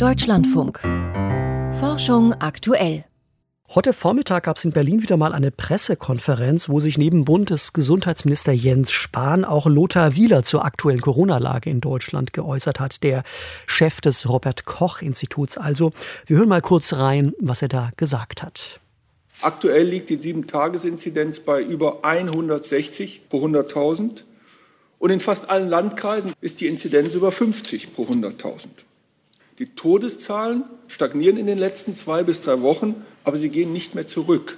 Deutschlandfunk. Forschung aktuell. Heute Vormittag gab es in Berlin wieder mal eine Pressekonferenz, wo sich neben Bundesgesundheitsminister Jens Spahn auch Lothar Wieler zur aktuellen Corona-Lage in Deutschland geäußert hat, der Chef des Robert Koch Instituts. Also, wir hören mal kurz rein, was er da gesagt hat. Aktuell liegt die 7-Tages-Inzidenz bei über 160 pro 100.000 und in fast allen Landkreisen ist die Inzidenz über 50 pro 100.000. Die Todeszahlen stagnieren in den letzten zwei bis drei Wochen, aber sie gehen nicht mehr zurück.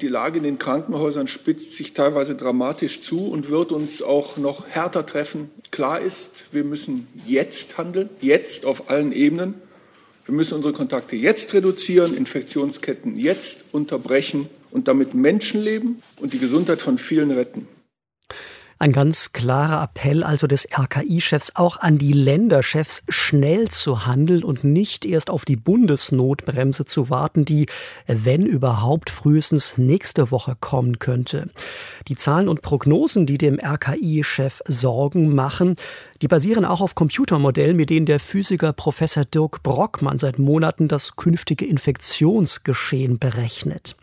Die Lage in den Krankenhäusern spitzt sich teilweise dramatisch zu und wird uns auch noch härter treffen. Klar ist, wir müssen jetzt handeln, jetzt auf allen Ebenen. Wir müssen unsere Kontakte jetzt reduzieren, Infektionsketten jetzt unterbrechen und damit Menschenleben und die Gesundheit von vielen retten. Ein ganz klarer Appell also des RKI-Chefs auch an die Länderchefs, schnell zu handeln und nicht erst auf die Bundesnotbremse zu warten, die, wenn überhaupt, frühestens nächste Woche kommen könnte. Die Zahlen und Prognosen, die dem RKI-Chef Sorgen machen, die basieren auch auf Computermodellen, mit denen der Physiker Professor Dirk Brockmann seit Monaten das künftige Infektionsgeschehen berechnet.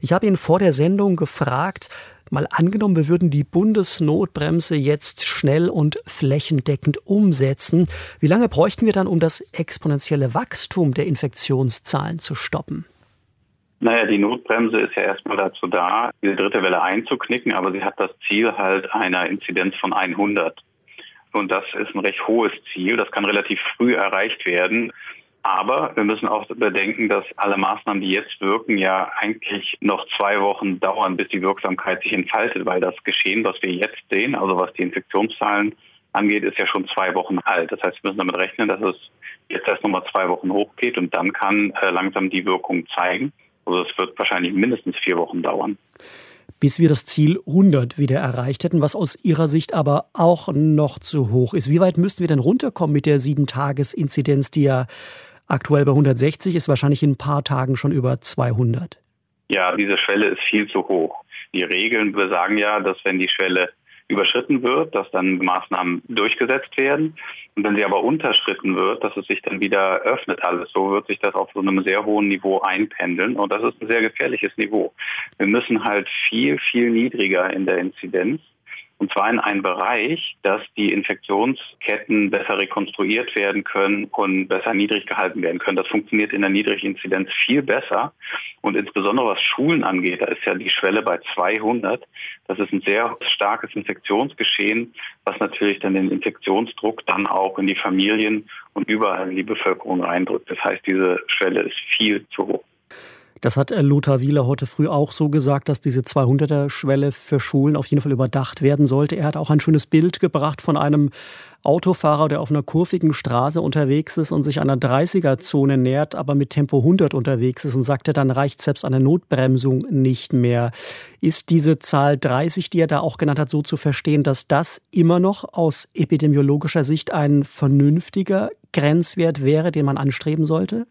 Ich habe ihn vor der Sendung gefragt, Mal angenommen, wir würden die Bundesnotbremse jetzt schnell und flächendeckend umsetzen. Wie lange bräuchten wir dann, um das exponentielle Wachstum der Infektionszahlen zu stoppen? Naja, die Notbremse ist ja erstmal dazu da, diese dritte Welle einzuknicken, aber sie hat das Ziel halt einer Inzidenz von 100. Und das ist ein recht hohes Ziel. Das kann relativ früh erreicht werden. Aber wir müssen auch bedenken, dass alle Maßnahmen, die jetzt wirken, ja eigentlich noch zwei Wochen dauern, bis die Wirksamkeit sich entfaltet, weil das Geschehen, was wir jetzt sehen, also was die Infektionszahlen angeht, ist ja schon zwei Wochen alt. Das heißt, wir müssen damit rechnen, dass es jetzt erst nochmal zwei Wochen hochgeht und dann kann äh, langsam die Wirkung zeigen. Also es wird wahrscheinlich mindestens vier Wochen dauern bis wir das Ziel 100 wieder erreicht hätten, was aus Ihrer Sicht aber auch noch zu hoch ist. Wie weit müssten wir denn runterkommen mit der 7-Tages-Inzidenz, die ja aktuell bei 160 ist, wahrscheinlich in ein paar Tagen schon über 200. Ja, diese Schwelle ist viel zu hoch. Die Regeln besagen ja, dass wenn die Schwelle überschritten wird, dass dann Maßnahmen durchgesetzt werden. Und wenn sie aber unterschritten wird, dass es sich dann wieder öffnet alles. So wird sich das auf so einem sehr hohen Niveau einpendeln. Und das ist ein sehr gefährliches Niveau. Wir müssen halt viel, viel niedriger in der Inzidenz und zwar in einem Bereich, dass die Infektionsketten besser rekonstruiert werden können und besser niedrig gehalten werden können. Das funktioniert in der Niedriginzidenz viel besser. Und insbesondere was Schulen angeht, da ist ja die Schwelle bei 200. Das ist ein sehr starkes Infektionsgeschehen, was natürlich dann den Infektionsdruck dann auch in die Familien und überall in die Bevölkerung reindrückt. Das heißt, diese Schwelle ist viel zu hoch. Das hat Lothar Wieler heute früh auch so gesagt, dass diese 200er-Schwelle für Schulen auf jeden Fall überdacht werden sollte. Er hat auch ein schönes Bild gebracht von einem Autofahrer, der auf einer kurvigen Straße unterwegs ist und sich einer 30er-Zone nähert, aber mit Tempo 100 unterwegs ist und sagte, dann reicht selbst eine Notbremsung nicht mehr. Ist diese Zahl 30, die er da auch genannt hat, so zu verstehen, dass das immer noch aus epidemiologischer Sicht ein vernünftiger Grenzwert wäre, den man anstreben sollte?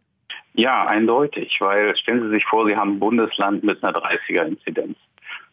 Ja, eindeutig, weil stellen Sie sich vor, Sie haben ein Bundesland mit einer 30er-Inzidenz.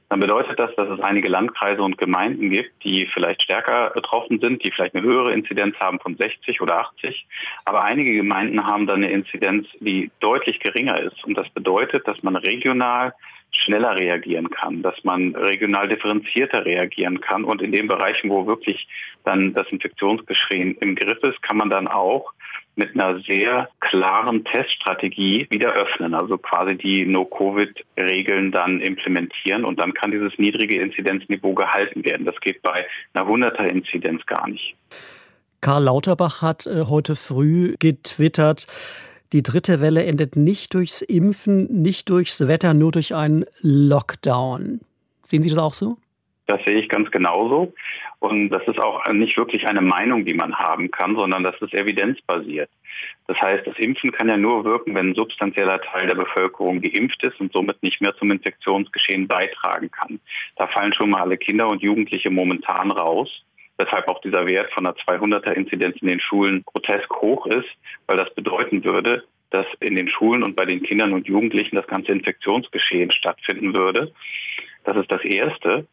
Dann bedeutet das, dass es einige Landkreise und Gemeinden gibt, die vielleicht stärker betroffen sind, die vielleicht eine höhere Inzidenz haben von 60 oder 80. Aber einige Gemeinden haben dann eine Inzidenz, die deutlich geringer ist. Und das bedeutet, dass man regional schneller reagieren kann, dass man regional differenzierter reagieren kann. Und in den Bereichen, wo wirklich dann das Infektionsgeschehen im Griff ist, kann man dann auch mit einer sehr klaren Teststrategie wieder öffnen, also quasi die No-Covid-Regeln dann implementieren und dann kann dieses niedrige Inzidenzniveau gehalten werden. Das geht bei einer 100er-Inzidenz gar nicht. Karl Lauterbach hat äh, heute früh getwittert, die dritte Welle endet nicht durchs Impfen, nicht durchs Wetter, nur durch einen Lockdown. Sehen Sie das auch so? Das sehe ich ganz genauso. Und das ist auch nicht wirklich eine Meinung, die man haben kann, sondern das ist evidenzbasiert. Das heißt, das Impfen kann ja nur wirken, wenn ein substanzieller Teil der Bevölkerung geimpft ist und somit nicht mehr zum Infektionsgeschehen beitragen kann. Da fallen schon mal alle Kinder und Jugendliche momentan raus. Weshalb auch dieser Wert von einer 200er Inzidenz in den Schulen grotesk hoch ist, weil das bedeuten würde, dass in den Schulen und bei den Kindern und Jugendlichen das ganze Infektionsgeschehen stattfinden würde. Das ist das Erste.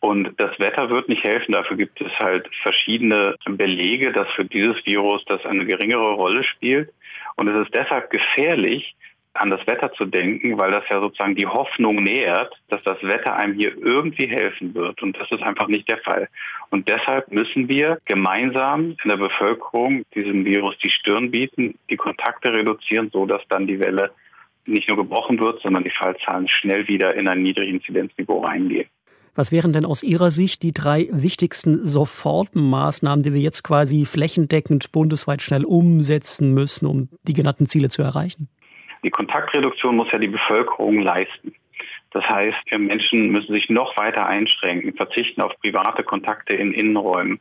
Und das Wetter wird nicht helfen. Dafür gibt es halt verschiedene Belege, dass für dieses Virus das eine geringere Rolle spielt. Und es ist deshalb gefährlich, an das Wetter zu denken, weil das ja sozusagen die Hoffnung nährt, dass das Wetter einem hier irgendwie helfen wird. Und das ist einfach nicht der Fall. Und deshalb müssen wir gemeinsam in der Bevölkerung diesem Virus die Stirn bieten, die Kontakte reduzieren, so dass dann die Welle nicht nur gebrochen wird, sondern die Fallzahlen schnell wieder in ein niedriges Inzidenzniveau reingehen. Was wären denn aus Ihrer Sicht die drei wichtigsten Sofortmaßnahmen, die wir jetzt quasi flächendeckend bundesweit schnell umsetzen müssen, um die genannten Ziele zu erreichen? Die Kontaktreduktion muss ja die Bevölkerung leisten. Das heißt, Menschen müssen sich noch weiter einschränken, verzichten auf private Kontakte in Innenräumen.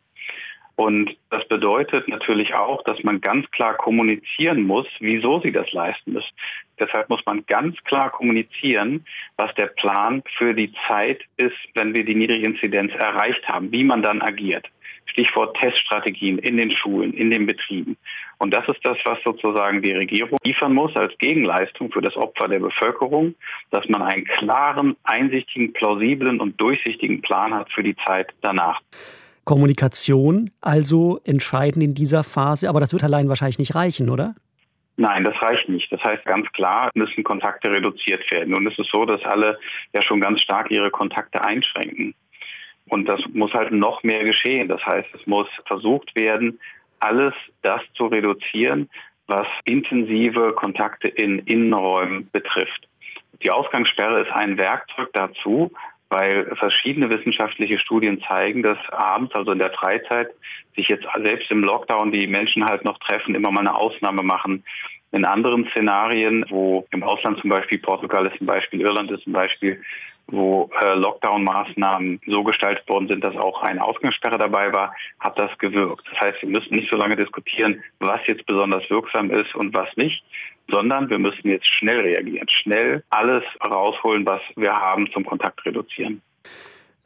Und das bedeutet natürlich auch, dass man ganz klar kommunizieren muss, wieso sie das leisten müssen. Deshalb muss man ganz klar kommunizieren, was der Plan für die Zeit ist, wenn wir die niedrige Inzidenz erreicht haben, wie man dann agiert. Stichwort Teststrategien in den Schulen, in den Betrieben. Und das ist das, was sozusagen die Regierung liefern muss als Gegenleistung für das Opfer der Bevölkerung, dass man einen klaren, einsichtigen, plausiblen und durchsichtigen Plan hat für die Zeit danach. Kommunikation also entscheidend in dieser Phase, aber das wird allein wahrscheinlich nicht reichen, oder? Nein, das reicht nicht. Das heißt, ganz klar müssen Kontakte reduziert werden. Und es ist so, dass alle ja schon ganz stark ihre Kontakte einschränken. Und das muss halt noch mehr geschehen. Das heißt, es muss versucht werden, alles das zu reduzieren, was intensive Kontakte in Innenräumen betrifft. Die Ausgangssperre ist ein Werkzeug dazu, weil verschiedene wissenschaftliche Studien zeigen, dass abends, also in der Freizeit, sich jetzt selbst im Lockdown die Menschen halt noch treffen, immer mal eine Ausnahme machen. In anderen Szenarien, wo im Ausland zum Beispiel Portugal ist ein Beispiel, Irland ist ein Beispiel, wo äh, Lockdown-Maßnahmen so gestaltet worden sind, dass auch eine Ausgangssperre dabei war, hat das gewirkt. Das heißt, wir müssen nicht so lange diskutieren, was jetzt besonders wirksam ist und was nicht, sondern wir müssen jetzt schnell reagieren, schnell alles rausholen, was wir haben zum Kontakt reduzieren.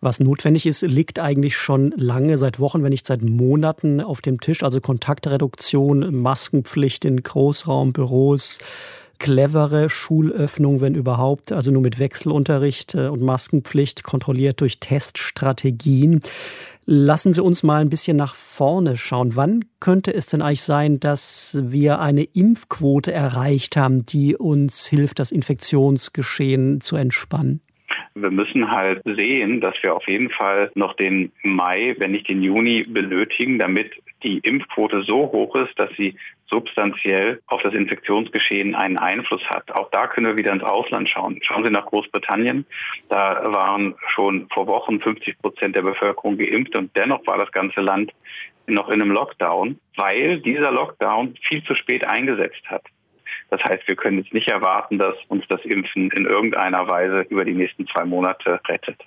Was notwendig ist, liegt eigentlich schon lange, seit Wochen, wenn nicht seit Monaten auf dem Tisch. Also Kontaktreduktion, Maskenpflicht in Großraumbüros, clevere Schulöffnung, wenn überhaupt, also nur mit Wechselunterricht äh, und Maskenpflicht, kontrolliert durch Teststrategien. Lassen Sie uns mal ein bisschen nach vorne schauen. Wann könnte es denn eigentlich sein, dass wir eine Impfquote erreicht haben, die uns hilft, das Infektionsgeschehen zu entspannen? Wir müssen halt sehen, dass wir auf jeden Fall noch den Mai, wenn nicht den Juni benötigen, damit die Impfquote so hoch ist, dass sie substanziell auf das Infektionsgeschehen einen Einfluss hat. Auch da können wir wieder ins Ausland schauen. Schauen Sie nach Großbritannien. Da waren schon vor Wochen 50 Prozent der Bevölkerung geimpft und dennoch war das ganze Land noch in einem Lockdown, weil dieser Lockdown viel zu spät eingesetzt hat. Das heißt, wir können jetzt nicht erwarten, dass uns das Impfen in irgendeiner Weise über die nächsten zwei Monate rettet.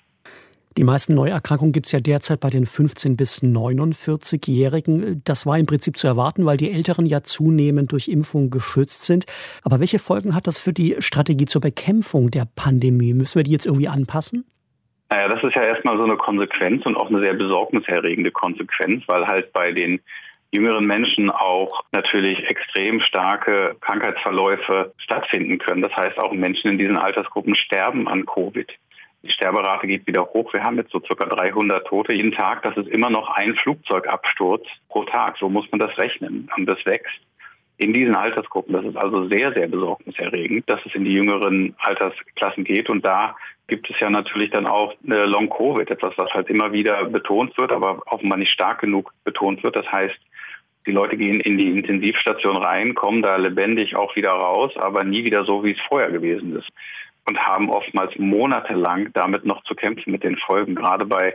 Die meisten Neuerkrankungen gibt es ja derzeit bei den 15- bis 49-Jährigen. Das war im Prinzip zu erwarten, weil die Älteren ja zunehmend durch Impfung geschützt sind. Aber welche Folgen hat das für die Strategie zur Bekämpfung der Pandemie? Müssen wir die jetzt irgendwie anpassen? Naja, das ist ja erstmal so eine Konsequenz und auch eine sehr besorgniserregende Konsequenz, weil halt bei den jüngeren Menschen auch natürlich extrem starke Krankheitsverläufe stattfinden können. Das heißt, auch Menschen in diesen Altersgruppen sterben an Covid. Die Sterberate geht wieder hoch. Wir haben jetzt so circa 300 Tote jeden Tag. Das ist immer noch ein Flugzeugabsturz pro Tag. So muss man das rechnen. Und das wächst in diesen Altersgruppen. Das ist also sehr, sehr besorgniserregend, dass es in die jüngeren Altersklassen geht. Und da gibt es ja natürlich dann auch eine Long-Covid, etwas, was halt immer wieder betont wird, aber offenbar nicht stark genug betont wird. Das heißt, die Leute gehen in die Intensivstation rein, kommen da lebendig auch wieder raus, aber nie wieder so, wie es vorher gewesen ist. Und haben oftmals monatelang damit noch zu kämpfen mit den Folgen. Gerade bei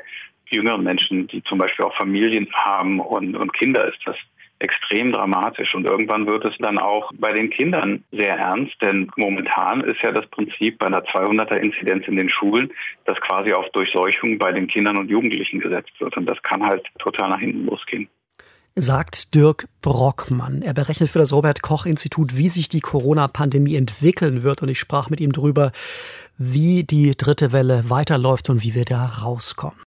jüngeren Menschen, die zum Beispiel auch Familien haben und, und Kinder, ist das extrem dramatisch. Und irgendwann wird es dann auch bei den Kindern sehr ernst, denn momentan ist ja das Prinzip bei einer 200er-Inzidenz in den Schulen, dass quasi auf Durchseuchung bei den Kindern und Jugendlichen gesetzt wird. Und das kann halt total nach hinten losgehen sagt Dirk Brockmann. Er berechnet für das Robert Koch Institut, wie sich die Corona-Pandemie entwickeln wird. Und ich sprach mit ihm darüber, wie die dritte Welle weiterläuft und wie wir da rauskommen.